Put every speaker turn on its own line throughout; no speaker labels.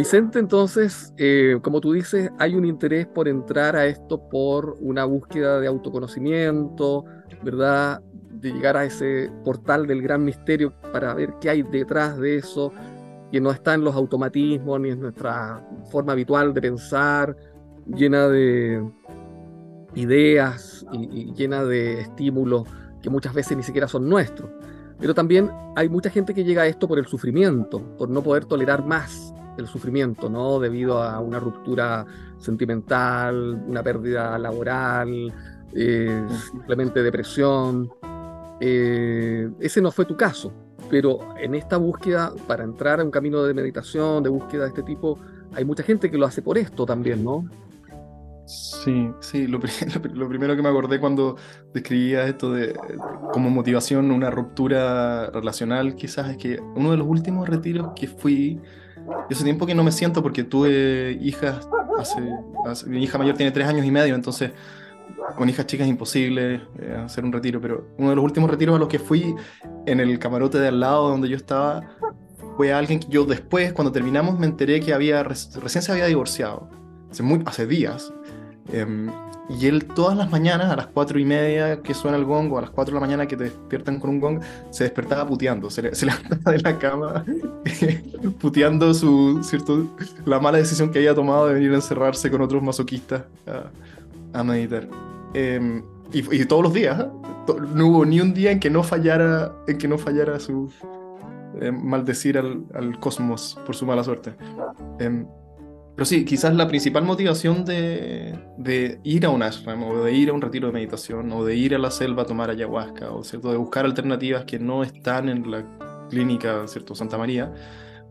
Vicente, entonces, eh, como tú dices, hay un interés por entrar a esto por una búsqueda de autoconocimiento, ¿verdad? De llegar a ese portal del gran misterio para ver qué hay detrás de eso, que no está en los automatismos ni en nuestra forma habitual de pensar, llena de ideas y, llena de estímulos que muchas veces ni siquiera son nuestros. Pero también hay mucha gente que llega a esto por el sufrimiento, por no poder tolerar más el sufrimiento, ¿no? Debido a una ruptura sentimental, una pérdida laboral, eh, simplemente depresión. Eh, ese no fue tu caso, pero en esta búsqueda, para entrar a un camino de meditación, de búsqueda de este tipo, hay mucha gente que lo hace por esto también, ¿no?
Sí, sí, lo, primero que me acordé cuando describía esto de como motivación una ruptura relacional quizás es que uno de los últimos retiros que fui, hace tiempo que no me siento porque tuve hijas, hace, mi hija mayor tiene tres años y medio, entonces con hijas chicas es imposible eh, hacer un retiro, pero uno de los últimos retiros a los que fui en el camarote de al lado donde yo estaba fue alguien que yo después, cuando terminamos, me enteré que había, recién se había divorciado, hace, muy, hace días. Em, y él todas las mañanas, a las cuatro y media que suena el gong, o a las cuatro de la mañana que te despiertan con un gong, se despertaba puteando, se, se levantaba de la cama puteando su, ¿cierto? la mala decisión que había tomado de venir a encerrarse con otros masoquistas a, meditar. Em, y, todos los días, ¿eh? no hubo ni un día en que no fallara, en que no fallara su eh, maldecir al, al, cosmos por su mala suerte. Pero sí, quizás la principal motivación de, ir a un ashram o de ir a un retiro de meditación o de ir a la selva a tomar ayahuasca o de buscar alternativas que no están en la clínica ¿cierto? Santa María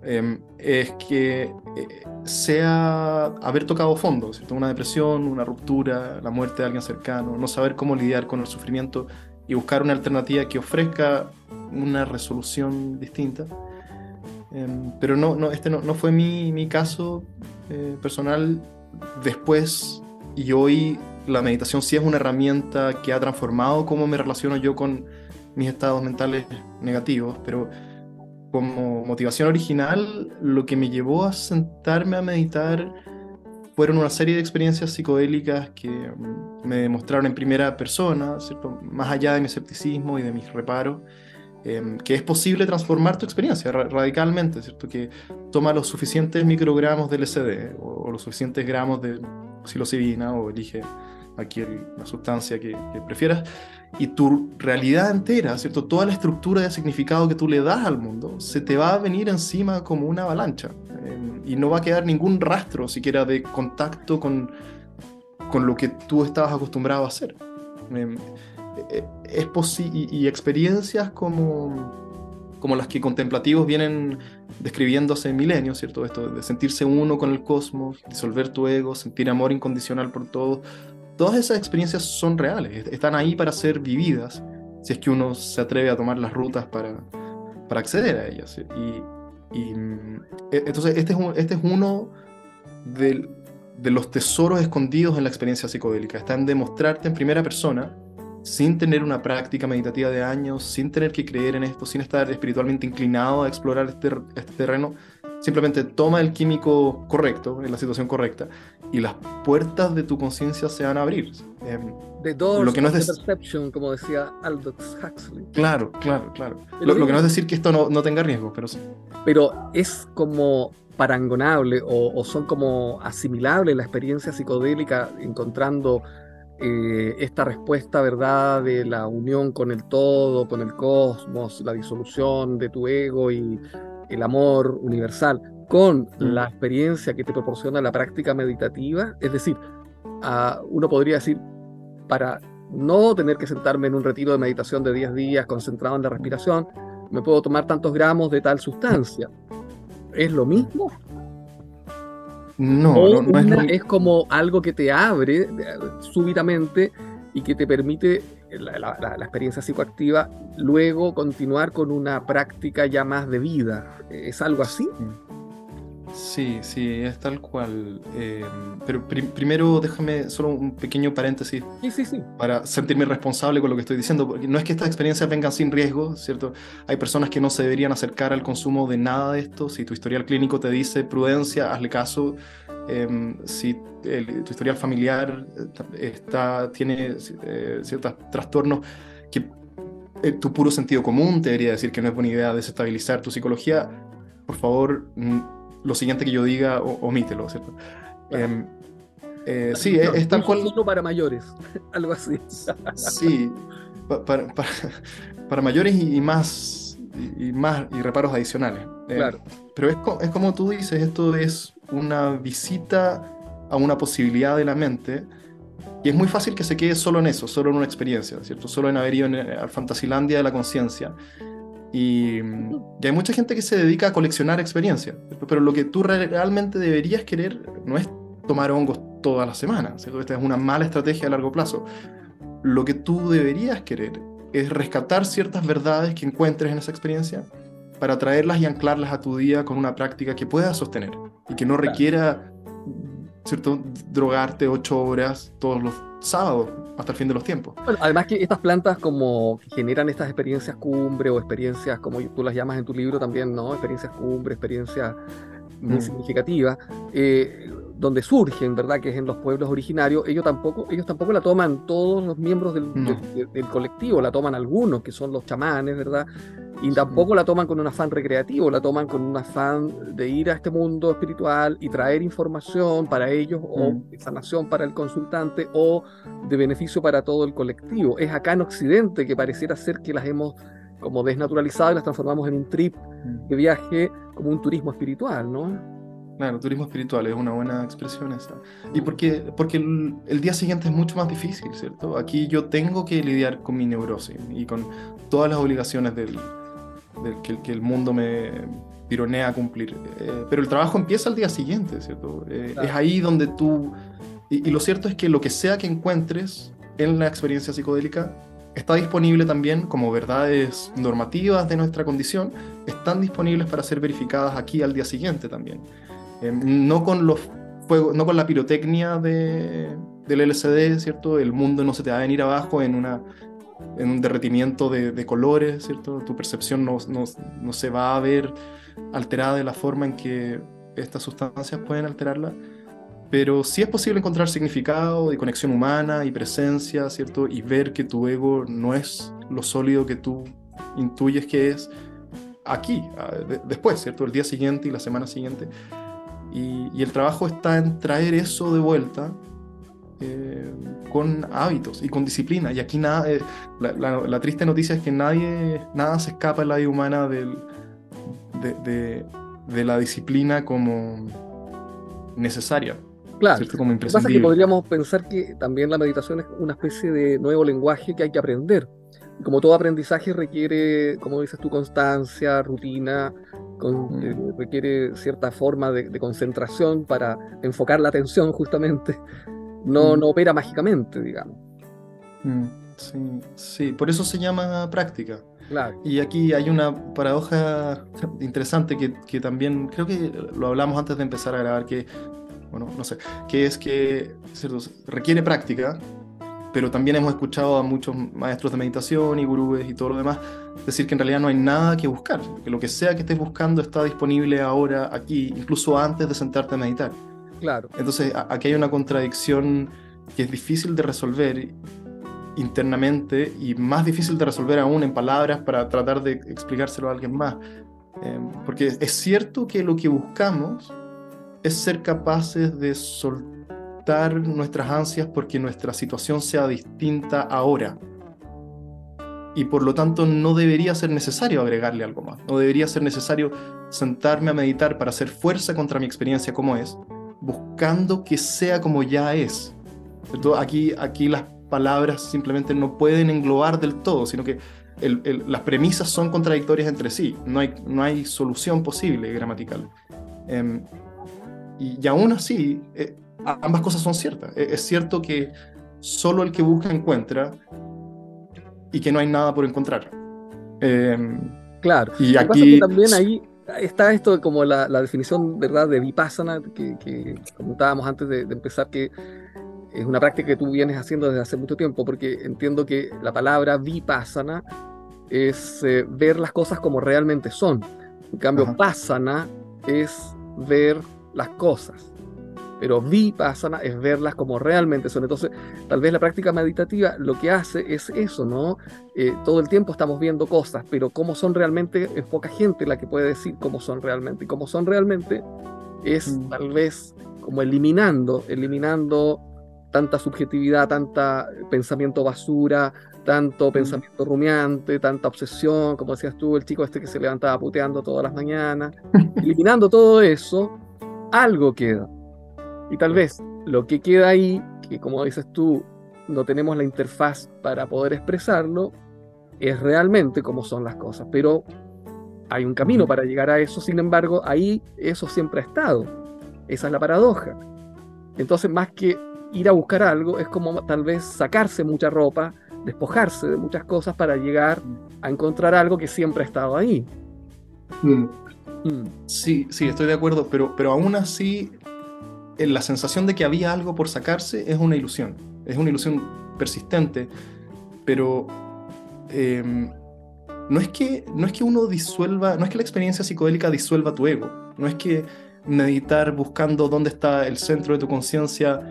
em, es que eh, sea haber tocado fondo, ¿cierto? una depresión, una ruptura, la muerte de alguien cercano, no saber cómo lidiar con el sufrimiento y buscar una alternativa que ofrezca una resolución distinta. Em, pero no, no, este no, no fue mi, mi caso eh, personal. Después y hoy la meditación sí es una herramienta que ha transformado cómo me relaciono yo con mis estados mentales negativos, pero como motivación original lo que me llevó a sentarme a meditar fueron una serie de experiencias psicodélicas que mm, me demostraron en primera persona, más allá de mi escepticismo y de mis reparos, Em, que es posible transformar tu experiencia radicalmente, ¿cierto? Que toma los suficientes microgramos de LSD o, los suficientes gramos de psilocibina o elige aquí la sustancia que, prefieras y tu realidad entera, ¿cierto? Toda la estructura de significado que tú le das al mundo se te va a venir encima como una avalancha em, y no va a quedar ningún rastro siquiera de contacto con, con lo que tú estabas acostumbrado a hacer. Eh, es posible y, experiencias como, como las que contemplativos vienen describiendo hace milenios, ¿cierto? Esto de sentirse uno con el cosmos, disolver tu ego, sentir amor incondicional por todo. Todas esas experiencias son reales, están ahí para ser vividas, si es que uno se atreve a tomar las rutas para, para acceder a ellas. Y, y e, entonces este es, este es uno de, de los tesoros escondidos en la experiencia psicodélica, está en demostrarte en primera persona sin tener una práctica meditativa de años, sin tener que creer en esto, sin estar espiritualmente inclinado a explorar este, este terreno, simplemente toma el químico correcto, en la situación correcta, y las puertas de tu conciencia se van a abrir.
Eh, lo que no es perception, como decía Aldous Huxley.
Claro, claro, claro. Lo, que no es decir que esto no, no tenga riesgo, pero sí.
Pero es como parangonable o, o son como asimilables la experiencia psicodélica encontrando eh, esta respuesta, ¿verdad?, de la unión con el todo, con el cosmos, la disolución de tu ego y el amor universal, con mm. la experiencia que te proporciona la práctica meditativa. Es decir, uno podría decir, para no tener que sentarme en un retiro de meditación de 10 días concentrado en la respiración, me puedo tomar tantos gramos de tal sustancia. ¿Es lo mismo?
No,
no, es, como algo que te abre súbitamente y que te permite la, experiencia psicoactiva luego continuar con una práctica ya más de vida. ¿Es algo así?
Sí, sí, es tal cual. Eh, pero primero déjame solo un pequeño paréntesis
sí, sí, sí.
para sentirme responsable con lo que estoy diciendo. Porque no es que estas experiencias vengan sin riesgo, ¿cierto? Hay personas que no se deberían acercar al consumo de nada de esto. Si tu historial clínico te dice prudencia, hazle caso. Em, si tu historial familiar eh, está, tiene eh, ciertos trastornos que tu puro sentido común te debería decir que no es buena idea desestabilizar tu psicología, por favor lo siguiente que yo diga, omítelo, ¿cierto? Em,
eh, sí, es, tal cual. Solo para mayores, algo así.
sí, para, para, mayores y, más y, más y reparos adicionales.
Eh, claro.
pero es, es como tú dices, esto es una visita a una posibilidad de la mente y es muy fácil que se quede solo en eso, solo en una experiencia, ¿cierto? Solo en haber ido a Fantasilandia de la conciencia. Y, hay mucha gente que se dedica a coleccionar experiencias, pero lo que tú realmente deberías querer no es tomar hongos todas las semanas, esta es una mala estrategia a largo plazo. Lo que tú deberías querer es rescatar ciertas verdades que encuentres en esa experiencia para traerlas y anclarlas a tu día con una práctica que puedas sostener y que no requiera ¿cierto? drogarte ocho horas todos los sábados hasta el fin de los tiempos.
además que estas plantas como generan estas experiencias cumbre o experiencias como tú las llamas en tu libro también, ¿no? Experiencias cumbre, experiencias muy mm. significativas, eh, donde surgen, ¿verdad? Que es en los pueblos originarios, ellos tampoco, ellos tampoco la toman todos los miembros del, del colectivo, la toman algunos, que son los chamanes, ¿verdad? Y tampoco la toman con un afán recreativo, la toman con un afán de ir a este mundo espiritual y traer información para ellos o mm. sanación para el consultante o de beneficio para todo el colectivo. Es acá en Occidente que pareciera ser que las hemos como desnaturalizado y las transformamos en un trip mm. de viaje como un turismo espiritual, ¿no?
Claro, turismo espiritual es una buena expresión esa. Y porque, porque el, día siguiente es mucho más difícil, ¿cierto? Aquí yo tengo que lidiar con mi neurosis y con todas las obligaciones del, que, el mundo me tironea a cumplir. Eh, pero el trabajo empieza al día siguiente, ¿cierto? Eh, es ahí donde tú... Y, lo cierto es que lo que sea que encuentres en la experiencia psicodélica está disponible también como verdades normativas de nuestra condición, están disponibles para ser verificadas aquí al día siguiente también. Eh, no con los fuegos, no con la pirotecnia de, del LCD, ¿cierto? El mundo no se te va a venir abajo en una en un derretimiento de, colores, ¿cierto? Tu percepción no, no, no, se va a ver alterada de la forma en que estas sustancias pueden alterarla, pero sí es posible encontrar significado y conexión humana y presencia, ¿cierto? Y ver que tu ego no es lo sólido que tú intuyes que es aquí, después, ¿cierto? El día siguiente y la semana siguiente. Y, y el trabajo está en traer eso de vuelta eh, con hábitos y con disciplina. Y aquí nada, eh, la, triste noticia es que nadie, nada se escapa en la vida humana del, de, de, la disciplina como necesaria.
Claro, como lo que pasa es que podríamos pensar que también la meditación es una especie de nuevo lenguaje que hay que aprender. como todo aprendizaje requiere, como dices tú, constancia, rutina, con, eh, requiere cierta forma de, de, concentración para enfocar la atención justamente no, mm. no opera mágicamente, digamos.
Mm, sí, sí, por eso se llama práctica.
Claro.
Y aquí hay una paradoja interesante que, que, también creo que lo hablamos antes de empezar a grabar, que, bueno, no sé, que es que ¿cierto? requiere práctica, pero también hemos escuchado a muchos maestros de meditación y gurúes y todo lo demás decir que en realidad no hay nada que buscar, que lo que sea que estés buscando está disponible ahora, aquí, incluso antes de sentarte a meditar.
Claro.
Entonces, aquí hay una contradicción que es difícil de resolver internamente y más difícil de resolver aún en palabras para tratar de explicárselo a alguien más. Em, porque es cierto que lo que buscamos es ser capaces de soltar nuestras ansias porque nuestra situación sea distinta ahora. Y por lo tanto no debería ser necesario agregarle algo más. No debería ser necesario sentarme a meditar para hacer fuerza contra mi experiencia como es, buscando que sea como ya es. Aquí, aquí las palabras simplemente no pueden englobar del todo, sino que las premisas son contradictorias entre sí, no hay, no hay solución posible gramatical. Em, y, aún así, eh, ambas cosas son ciertas. E, es, cierto que solo el que busca encuentra y que no hay nada por encontrar. Em,
claro.
Y aquí...
también ahí está esto como la, definición, ¿verdad?, de vipassana, que, que comentábamos antes de, empezar, que es una práctica que tú vienes haciendo desde hace mucho tiempo, porque entiendo que la palabra vipassana es eh, ver las cosas como realmente son. En cambio, pasana es ver las cosas pero vipassana es verlas como realmente son. Entonces, tal vez la práctica meditativa lo que hace es eso, ¿no? Eh, todo el tiempo estamos viendo cosas, pero cómo son realmente es poca gente la que puede decir cómo son realmente. Y cómo son realmente es mm. tal vez como eliminando, eliminando tanta subjetividad, tanta pensamiento basura, tanto mm. pensamiento rumiante, tanta obsesión, como decías tú, el chico este que se levantaba puteando todas las mañanas. Eliminando todo eso, algo queda y tal vez lo que queda ahí, que como dices tú, no tenemos la interfaz para poder expresarlo, es realmente cómo son las cosas. Pero hay un camino para llegar a eso, sin embargo, ahí eso siempre ha estado. Esa es la paradoja. Entonces, más que ir a buscar algo, es como tal vez sacarse mucha ropa, despojarse de muchas cosas para llegar a encontrar algo que siempre ha estado ahí.
Mm. Mm. Sí, sí, estoy de acuerdo, pero, pero aún así la sensación de que había algo por sacarse es una ilusión, es una ilusión persistente, pero em, no, es que, no es que uno disuelva, no es que la experiencia psicodélica disuelva tu ego, no es que meditar buscando dónde está el centro de tu conciencia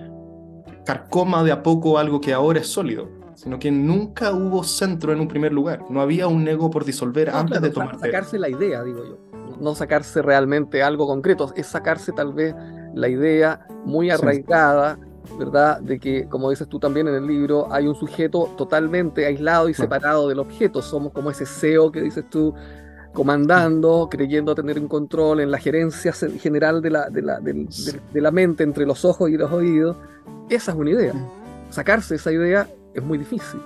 carcoma de a poco algo que ahora es sólido, sino que nunca hubo centro en un primer lugar, no había un ego por disolver antes de tomar.
Sacarse la idea, digo yo, no sacarse realmente algo concreto, es sacarse tal vez la idea muy arraigada, ¿verdad? De que, como dices tú también en el libro, hay un sujeto totalmente aislado y separado del objeto. Somos como ese CEO que dices tú, comandando, creyendo tener un control en la gerencia general de la, de la, de, la mente entre los ojos y los oídos. Esa es una idea. Sacarse esa idea es muy difícil.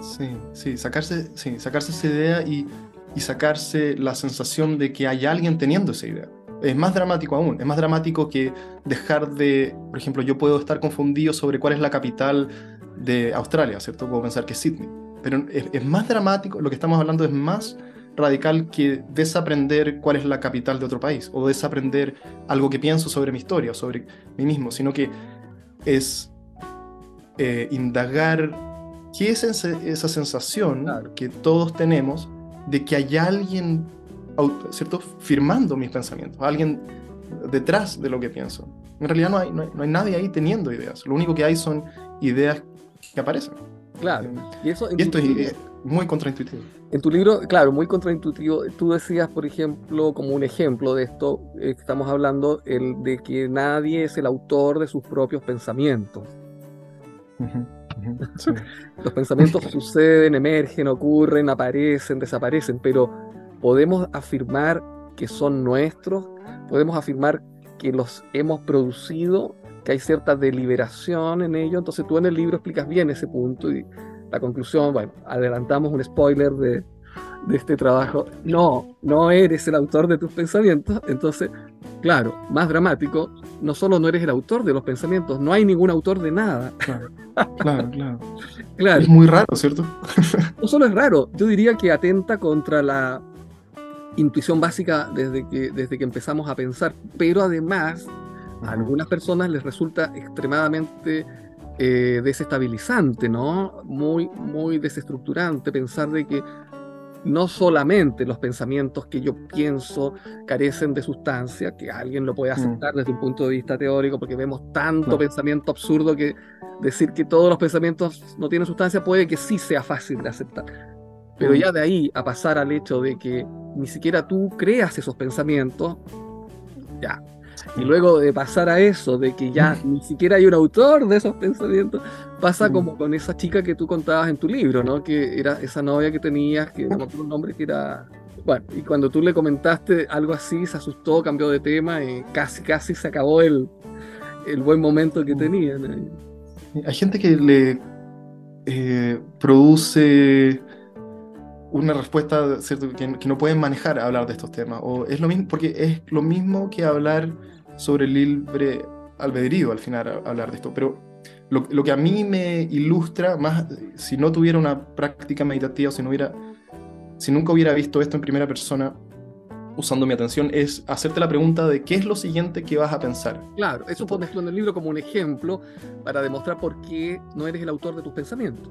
Sí, sí, sacarse, sí, sacarse esa idea y, y sacarse la sensación de que hay alguien teniendo esa idea es más dramático aún, es más dramático que dejar de, por ejemplo, yo puedo estar confundido sobre cuál es la capital de Australia, ¿cierto? Puedo pensar que es Sydney, pero es, más dramático, lo que estamos hablando es más radical que desaprender cuál es la capital de otro país o desaprender algo que pienso sobre mi historia o sobre mí mismo, sino que es eh, indagar qué es esa sensación que todos tenemos de que hay alguien ¿cierto? firmando mis pensamientos, alguien detrás de lo que pienso. En realidad no hay, no hay, nadie ahí teniendo ideas, lo único que hay son ideas que aparecen.
Claro,
y, eso esto es muy contraintuitivo.
En tu libro, claro, muy contraintuitivo. Tú decías, por ejemplo, como un ejemplo de esto eh, estamos hablando, el de que nadie es el autor de sus propios pensamientos. Los pensamientos suceden, emergen, ocurren, aparecen, desaparecen, pero podemos afirmar que son nuestros, podemos afirmar que los hemos producido, que hay cierta deliberación en ello. Entonces tú en el libro explicas bien ese punto y la conclusión, bueno, adelantamos un spoiler de, de este trabajo. No, no eres el autor de tus pensamientos. Entonces, claro, más dramático, no solo no eres el autor de los pensamientos, no hay ningún autor de nada.
Claro, claro, claro. claro. Es muy raro, ¿cierto?
no solo es raro, yo diría que atenta contra la intuición básica desde que, desde que empezamos a pensar, pero además a algunas personas les resulta extremadamente eh, desestabilizante, ¿no? Muy, muy desestructurante pensar de que no solamente los pensamientos que yo pienso carecen de sustancia, que alguien lo puede mm. aceptar desde un punto de vista teórico, porque vemos tanto pensamiento absurdo que decir que todos los pensamientos no tienen sustancia puede que sí sea fácil de aceptar. Pero mm. ya de ahí a pasar al hecho de que ni siquiera tú creas esos pensamientos, ya. Y luego de pasar a eso, de que ya ni siquiera hay un autor de esos pensamientos, pasa como con esa chica que tú contabas en tu libro, ¿no? Que era esa novia que tenías, que no un nombre que era... Bueno, y cuando tú le comentaste algo así, se asustó, cambió de tema y casi, casi se acabó el, el buen momento que tenían.
Hay gente que le eh, produce una respuesta ¿cierto? Que, no pueden manejar a hablar de estos temas. O es lo mismo, porque es lo mismo que hablar sobre el libre albedrío al final, hablar de esto. Pero lo, lo, que a mí me ilustra, más si no tuviera una práctica meditativa, si, no hubiera, si nunca hubiera visto esto en primera persona, usando mi atención es hacerte la pregunta de qué es lo siguiente que vas a pensar.
Claro, eso pones tú en el libro como un ejemplo para demostrar por qué no eres el autor de tus pensamientos.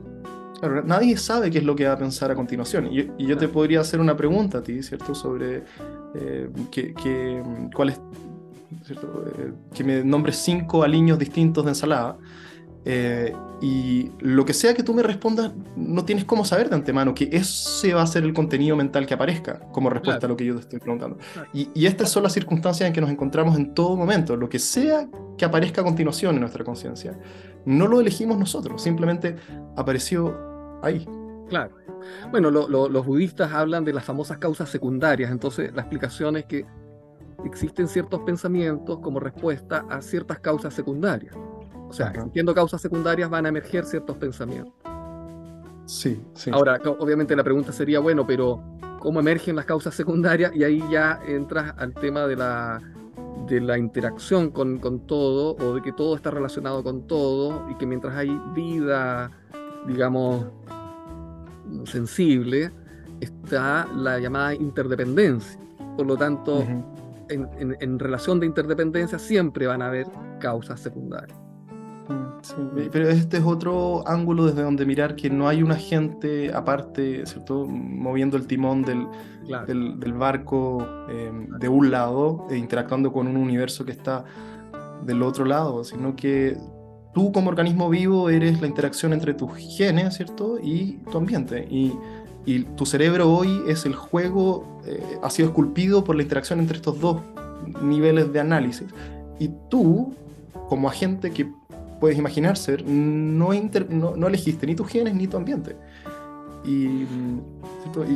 Claro, nadie sabe qué es lo que va a pensar a continuación. Y, yo te podría hacer una pregunta a ti, ¿cierto? Sobre eh, que, cuál es, eh, que me nombres cinco aliños distintos de ensalada. Eh, y lo que sea que tú me respondas, no tienes cómo saber de antemano que ese va a ser el contenido mental que aparezca como respuesta a lo que yo te estoy preguntando. Y, y, estas son las circunstancias en que nos encontramos en todo momento. Lo que sea que aparezca a continuación en nuestra conciencia, no lo elegimos nosotros, simplemente apareció ahí.
Claro. Bueno, los budistas hablan de las famosas causas secundarias, entonces la explicación es que existen ciertos pensamientos como respuesta a ciertas causas secundarias. O sea, existiendo causas secundarias van a emerger ciertos pensamientos.
Sí, sí.
Ahora, obviamente la pregunta sería, bueno, pero ¿cómo emergen las causas secundarias? Y ahí ya entras al tema de la, de la interacción con, con todo, o de que todo está relacionado con todo, y que mientras hay vida, digamos, sensible, está la llamada interdependencia. Por lo tanto, en, en, relación de interdependencia siempre van a haber causas secundarias.
Mm, pero este es otro ángulo desde donde mirar que no hay un agente aparte, ¿cierto? Moviendo el timón del, del, barco em, de un lado e interactuando con un universo que está del otro lado, sino que tú como organismo vivo eres la interacción entre tus genes, ¿cierto? Y tu ambiente. Y, y tu cerebro hoy es el juego, eh, ha sido esculpido por la interacción entre estos dos niveles de análisis. Y tú, como agente que puedes imaginar ser, no, no, elegiste ni tus genes ni tu ambiente. Y,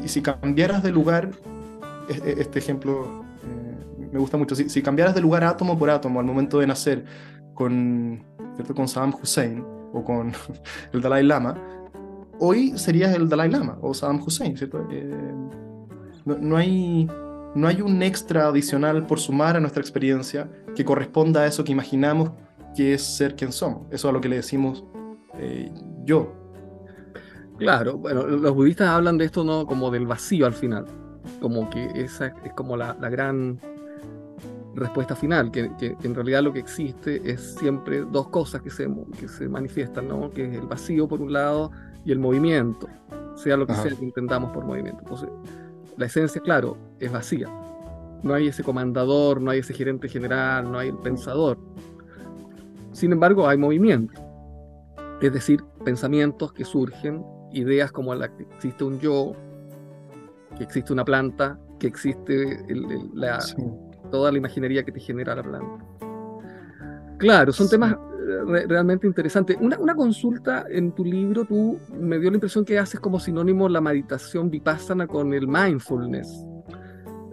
y si cambiaras de lugar, este ejemplo eh, me gusta mucho, si, si cambiaras de lugar átomo por átomo al momento de nacer con, ¿cierto? con Saddam Hussein o con el Dalai Lama, hoy serías el Dalai Lama o Saddam Hussein, ¿cierto? Eh, no, hay, no hay un extra adicional por sumar a nuestra experiencia que corresponda a eso que imaginamos que es ser quien somos. Eso es a lo que le decimos eh, yo.
Claro, bueno, los budistas hablan de esto no como del vacío al final, como que esa es como la, la gran respuesta final, que, que, en realidad lo que existe es siempre dos cosas que se, que se manifiestan, ¿no? que es el vacío por un lado y el movimiento, sea lo que sea que intentamos por movimiento. Entonces, la esencia, claro, es vacía. No hay ese comandador, no hay ese gerente general, no hay el pensador. Sin embargo, hay movimiento. Es decir, pensamientos que surgen, ideas como la que existe un yo, que existe una planta, que existe la, toda la imaginería que te genera la planta. Claro, son temas eh, realmente interesantes. Una, una, consulta en tu libro, tú me dio la impresión que haces como sinónimo la meditación vipassana con el mindfulness.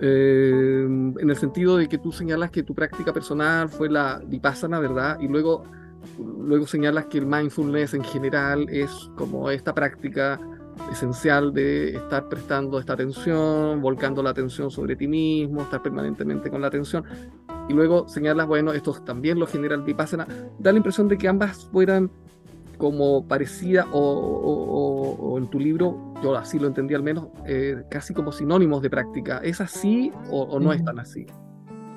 Eh, en el sentido de que tú señalas que tu práctica personal fue la vipassana, ¿verdad? Y luego, luego señalas que el mindfulness en general es como esta práctica esencial de estar prestando esta atención, volcando la atención sobre ti mismo, estar permanentemente con la atención. Y luego señalas, bueno, esto también lo genera el Vipassana. Da la impresión de que ambas fueran como parecidas o, en tu libro, yo así lo entendí al menos, eh, casi como sinónimos de práctica. ¿Es así o, no es tan así?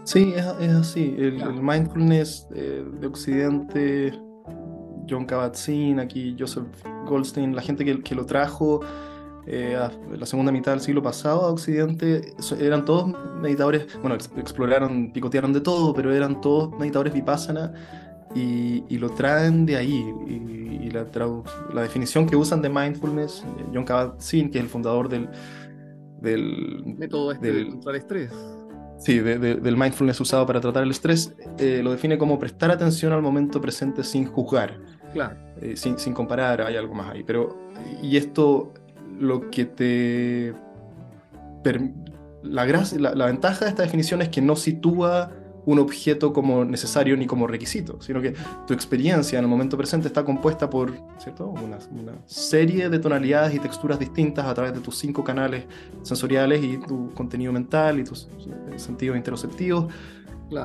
Sí, es, así. El, mindfulness eh, de Occidente John Kabat-Zinn, aquí Joseph Goldstein, la gente que, que lo trajo eh, a la segunda mitad del siglo pasado a Occidente, eran todos meditadores, bueno, exploraron, picotearon de todo, pero eran todos meditadores vipassana y, y lo traen de ahí. Y, la, la, definición que usan de mindfulness, John Kabat-Zinn, que es el fundador del... del
método este del, del estrés
Sí, del mindfulness usado para tratar el estrés, eh, lo define como prestar atención al momento presente sin juzgar.
Claro.
Eh, sin, sin, comparar, hay algo más ahí. Pero, y esto lo que te. La, la, la ventaja de esta definición es que no sitúa un objeto como necesario ni como requisito, sino que tu experiencia en el momento presente está compuesta por ¿cierto? Una, serie de tonalidades y texturas distintas a través de tus cinco canales sensoriales y tu contenido mental y tus eh, sentidos interoceptivos.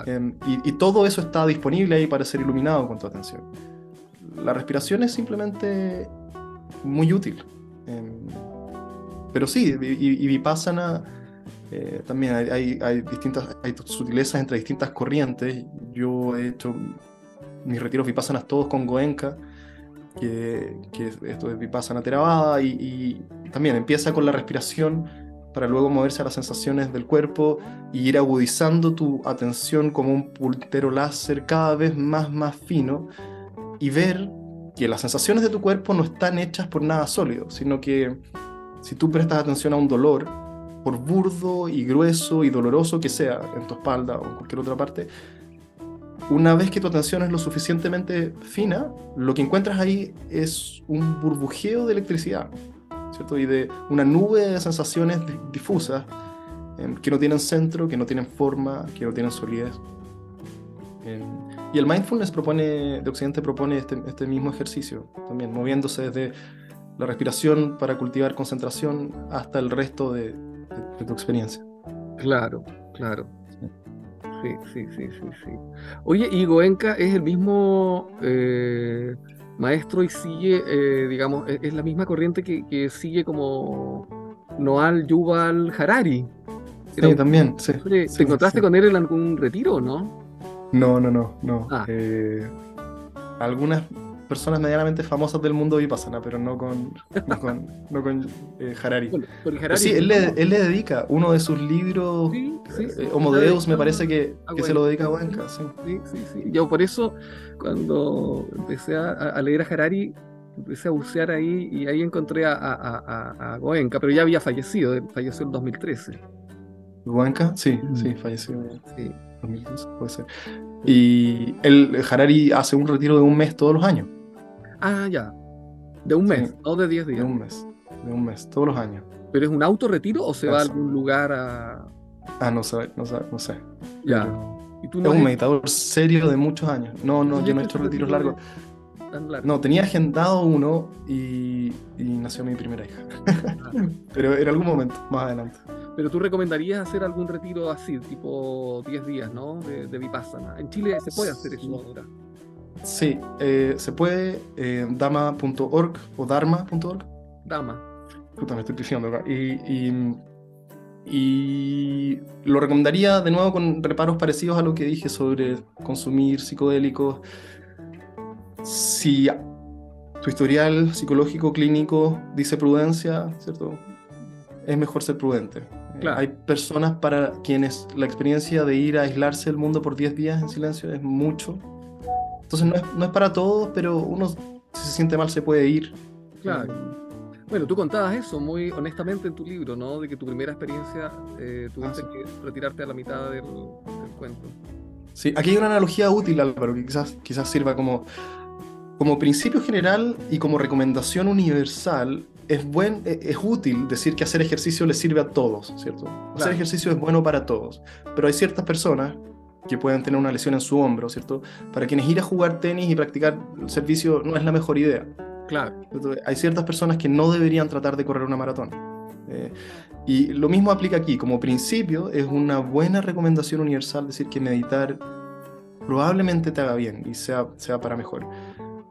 Em, y, todo eso está disponible ahí para ser iluminado con tu atención. La respiración es simplemente muy útil. Em, pero sí, y, y Vipassana Eh, también hay, hay, distintas hay sutilezas entre distintas corrientes. Yo he hecho mis retiros vipassanas todos con Goenka, que, que esto es vipassana Theravada, y, y también empieza con la respiración para luego moverse a las sensaciones del cuerpo y ir agudizando tu atención como un pultero láser cada vez más, más fino y ver que las sensaciones de tu cuerpo no están hechas por nada sólido, sino que si tú prestas atención a un dolor, por burdo y grueso y doloroso que sea en tu espalda o en cualquier otra parte, una vez que tu atención es lo suficientemente fina, lo que encuentras ahí es un burbujeo de electricidad, ¿cierto? Y de una nube de sensaciones difusas em, que no tienen centro, que no tienen forma, que no tienen solidez. Em, y el mindfulness propone, de Occidente propone este, este mismo ejercicio, también moviéndose desde la respiración para cultivar concentración hasta el resto de, tu experiencia.
Claro, claro. Sí, sí, sí, sí, sí. Oye, ¿y Goenka es el mismo eh, maestro y sigue, eh, digamos, e-, es, la misma corriente que, sigue como Noal Yuval Harari?
Sí, también, sí.
¿Te encontraste con él en algún retiro o no?
No, no, no, no. Ah. Eh, algunas personas medianamente famosas del mundo vipassana, pero no con, no con, no con eh, Harari. sí, él le, él le, dedica uno de sus libros, sí, sí, eh, Homo Deus, me parece que, que se lo dedica a Goenka. Sí.
sí, sí, Yo por eso, cuando empecé a, a, leer a Harari, empecé a bucear ahí y ahí encontré a, a, a Goenka, pero ya había fallecido, falleció en 2013.
¿Goenka? Sí, mm. sí, falleció. Sí. 2013, puede ser. Y el Harari hace un retiro de un mes todos los años.
Ah, ya. De un mes, no de 10 días.
De un mes, de un mes, todos los años.
¿Pero es un autorretiro o se va a algún lugar a.?
Ah, no sé, no sé, no sé.
Ya.
¿Y tú no es un meditador serio de muchos años. No, no, yo no he hecho retiros largos. No, tenía agendado uno y, y nació mi primera hija. Ah. Pero en algún momento, más adelante.
Pero tú recomendarías hacer algún retiro así, tipo 10 días, ¿no? De, de Vipassana. En Chile se puede hacer eso ahora.
Sí, eh, se puede eh, dama.org o dharma.org.
Dama.
Puta, me estoy diciendo acá. Y, y, lo recomendaría de nuevo con reparos parecidos a lo que dije sobre consumir psicodélicos. Si tu historial psicológico clínico dice prudencia, ¿cierto? Es mejor ser prudente. Hay personas para quienes la experiencia de ir a aislarse del mundo por 10 días en silencio es mucho entonces no es, no es para todos, pero uno si se siente mal se puede ir.
Claro. Bueno, tú contabas eso muy honestamente en tu libro, ¿no? De que tu primera experiencia eh, tuviste ah, que retirarte a la mitad del, cuento.
Sí, aquí hay una analogía útil, Álvaro, que quizás, quizás sirva como, como principio general y como recomendación universal. Es, buen, e, es útil decir que hacer ejercicio le sirve a todos, ¿cierto? Hacer ejercicio es bueno para todos, pero hay ciertas personas que puedan tener una lesión en su hombro, ¿cierto? Para quienes ir a jugar tenis y practicar el servicio no es la mejor idea.
Claro.
Hay ciertas personas que no deberían tratar de correr una maratón. Eh, y lo mismo aplica aquí. Como principio, es una buena recomendación universal decir que meditar probablemente te haga bien y sea, sea para mejor.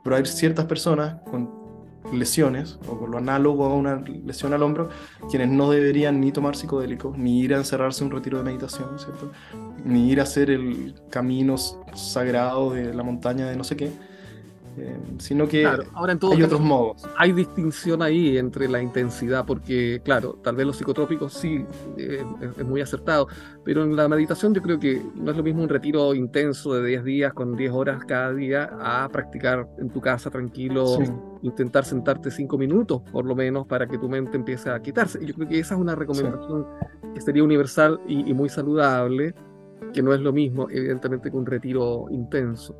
Pero hay ciertas personas con lesiones, o con lo análogo a una lesión al hombro, quienes no deberían ni tomar psicodélicos, ni ir a encerrarse en un retiro de meditación, ¿cierto? Ni ir a hacer el camino sagrado de la montaña de no sé qué, eh, sino que
ahora en hay otros modos. Hay distinción ahí entre la intensidad, porque claro, tal vez los psicotrópicos sí eh, es, muy acertado, pero en la meditación yo creo que no es lo mismo un retiro intenso de 10 días con 10 horas cada día a practicar en tu casa tranquilo, intentar sentarte 5 minutos por lo menos para que tu mente empiece a quitarse. Yo creo que esa es una recomendación que sería universal y muy saludable, que no es lo mismo evidentemente que un retiro intenso.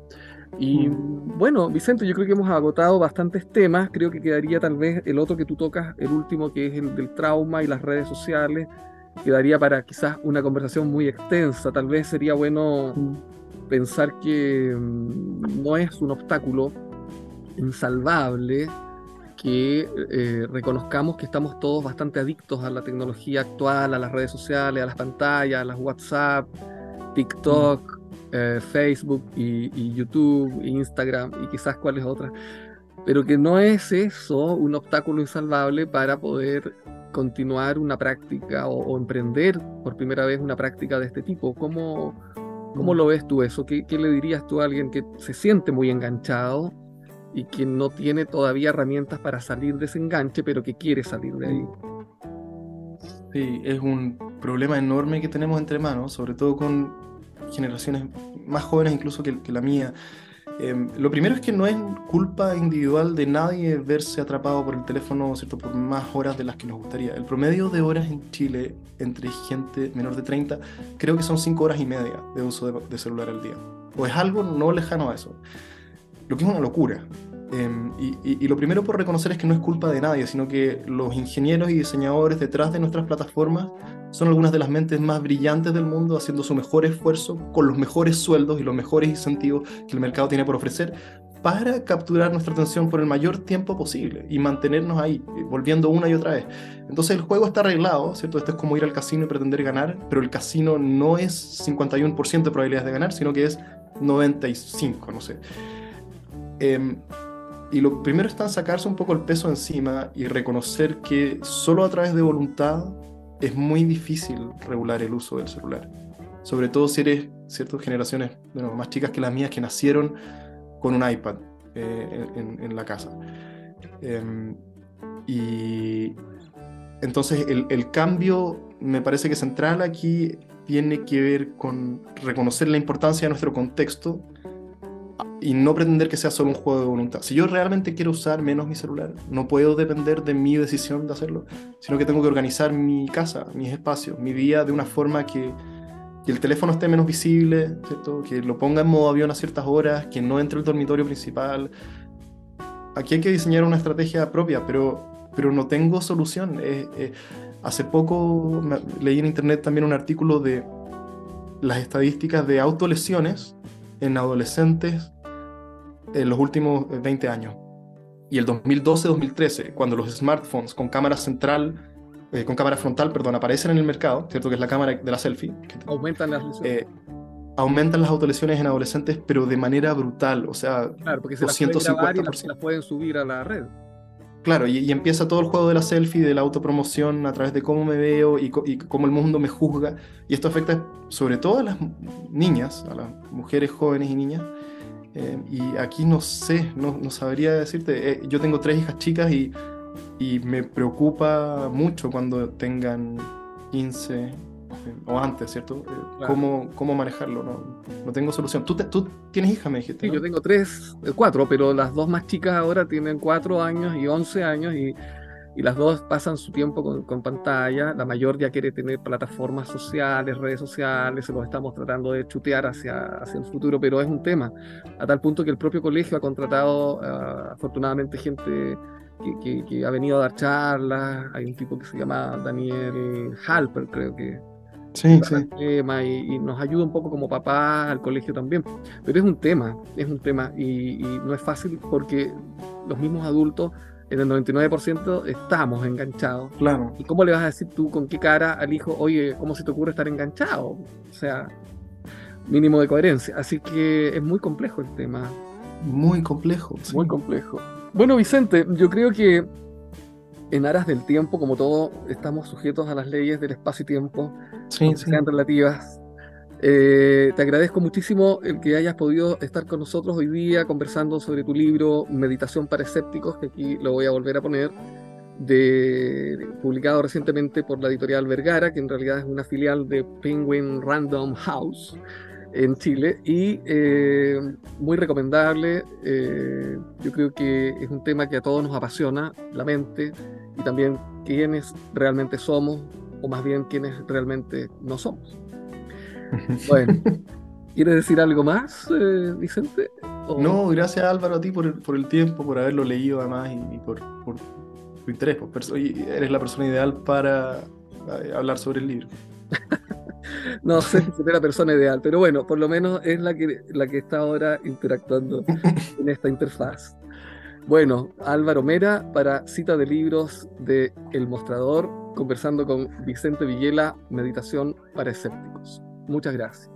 Y mm. bueno, Vicente, yo creo que hemos agotado bastantes temas. Creo que quedaría tal vez el otro que tú tocas, el último, que es el del trauma y las redes sociales. Quedaría para quizás una conversación muy extensa. Tal vez sería bueno mm. pensar que mm, no es un obstáculo insalvable que eh, reconozcamos que estamos todos bastante adictos a la tecnología actual, a las redes sociales, a las pantallas, a las WhatsApp, TikTok, eh, Facebook y, YouTube, Instagram y quizás cuáles otras, pero que no es eso un obstáculo insalvable para poder continuar una práctica o, emprender por primera vez una práctica de este tipo? ¿Cómo, cómo mm. lo ves tú eso? ¿Qué, ¿Qué, le dirías tú a alguien que se siente muy enganchado y que no tiene todavía herramientas para salir de ese enganche, pero que quiere salir de ahí?
Sí, es un problema enorme que tenemos entre manos, sobre todo con generaciones más jóvenes incluso que, que la mía. Em, lo primero es que no es culpa individual de nadie verse atrapado por el teléfono ¿cierto? por más horas de las que nos gustaría. El promedio de horas en Chile entre gente menor de 30 creo que son 5 horas y media de uso de, de celular al día. O es algo no lejano a eso. Lo que es una locura. Em, y, lo primero por reconocer es que no es culpa de nadie, sino que los ingenieros y diseñadores detrás de nuestras plataformas son algunas de las mentes más brillantes del mundo haciendo su mejor esfuerzo con los mejores sueldos y los mejores incentivos que el mercado tiene por ofrecer para capturar nuestra atención por el mayor tiempo posible y mantenernos ahí, eh, volviendo una y otra vez. Entonces el juego está arreglado, ¿cierto? Esto es como ir al casino y pretender ganar, pero el casino no es 51% de probabilidades de ganar, sino que es 95, no sé. Eh, y lo primero está sacarse un poco el peso encima y reconocer que solo a través de voluntad es muy difícil regular el uso del celular. Sobre todo si eres ciertas generaciones bueno, más chicas que las mías que nacieron con un iPad eh, en, la casa. Em, y entonces el cambio me parece que central aquí tiene que ver con reconocer la importancia de nuestro contexto y no pretender que sea solo un juego de voluntad. Si yo realmente quiero usar menos mi celular, no puedo depender de mi decisión de hacerlo, sino que tengo que organizar mi casa, mis espacios, mi día de una forma que, que el teléfono esté menos visible, ¿cierto? que lo ponga en modo avión a ciertas horas, que no entre el dormitorio principal. Aquí hay que diseñar una estrategia propia, pero, pero no tengo solución. Eh, eh, hace poco leí en internet también un artículo de las estadísticas de autolesiones en adolescentes en los últimos 20 eh, años. Y el 2012-2013, cuando los smartphones con cámara central, eh, con cámara frontal, perdón, aparecen en el mercado, ¿cierto? Que es la cámara de la selfie.
aumentan las lesiones.
Eh, aumentan las autolesiones en adolescentes, pero de manera brutal, o sea,
claro, porque se 250%. Las, las pueden subir a la red.
Claro, y, empieza todo el juego de la selfie, de la autopromoción a través de cómo me veo y, cómo el mundo me juzga. Y esto afecta sobre todo a las niñas, a las mujeres jóvenes y niñas, eh, y aquí no sé, no, no sabría decirte. Eh, yo tengo tres hijas chicas y, y, me preocupa mucho cuando tengan 15 eh, o antes, ¿cierto? ¿Cómo, ¿Cómo, manejarlo? No, no tengo solución. ¿Tú, ¿Tú, tienes hija, me dijiste?
Sí, yo tengo tres, cuatro, pero las dos más chicas ahora tienen cuatro años y once años y y las dos pasan su tiempo con, pantalla. La mayor ya quiere tener plataformas sociales, redes sociales, se los estamos tratando de chutear hacia, hacia el futuro, pero es un tema, a tal punto que el propio colegio ha contratado ah, afortunadamente gente que, que, ha venido a dar charlas. Hay un tipo que se llama Daniel Halper, creo que.
Sí, sí.
Tema y, nos ayuda un poco como papá al colegio también. Pero es un tema, es un tema y, y no es fácil porque los mismos adultos en el 99% estamos enganchados.
Claro.
¿Y cómo le vas a decir tú con qué cara al hijo, oye, ¿cómo se te ocurre estar enganchado? O sea, mínimo de coherencia. Así que es muy complejo el tema.
Muy complejo.
Muy complejo. Bueno, Vicente, yo creo que en aras del tiempo, como todo, estamos sujetos a las leyes del espacio y tiempo,
sí,
que sean relativas. Eh, te agradezco muchísimo el que hayas podido estar con nosotros hoy día conversando sobre tu libro Meditación para escépticos, que aquí lo voy a volver a poner, de, publicado recientemente por la editorial Vergara, que en realidad es una filial de Penguin Random House en Chile y eh, muy recomendable. Eh, yo creo que es un tema que a todos nos apasiona, la mente y también quiénes realmente somos o más bien quiénes realmente no somos. Bueno, ¿quieres decir algo más, eh, Vicente?
No, gracias Álvaro a ti por el, por el tiempo, por haberlo leído además y, por, por, tu interés. Pues, eres la persona ideal para eh, hablar sobre el libro.
no sé si seré la persona ideal, pero bueno, por lo menos es la que, la que está ahora interactuando en esta interfaz. Bueno, Álvaro Mera para cita de libros de El Mostrador, conversando con Vicente Villela, Meditación para Escépticos. Muchas gracias.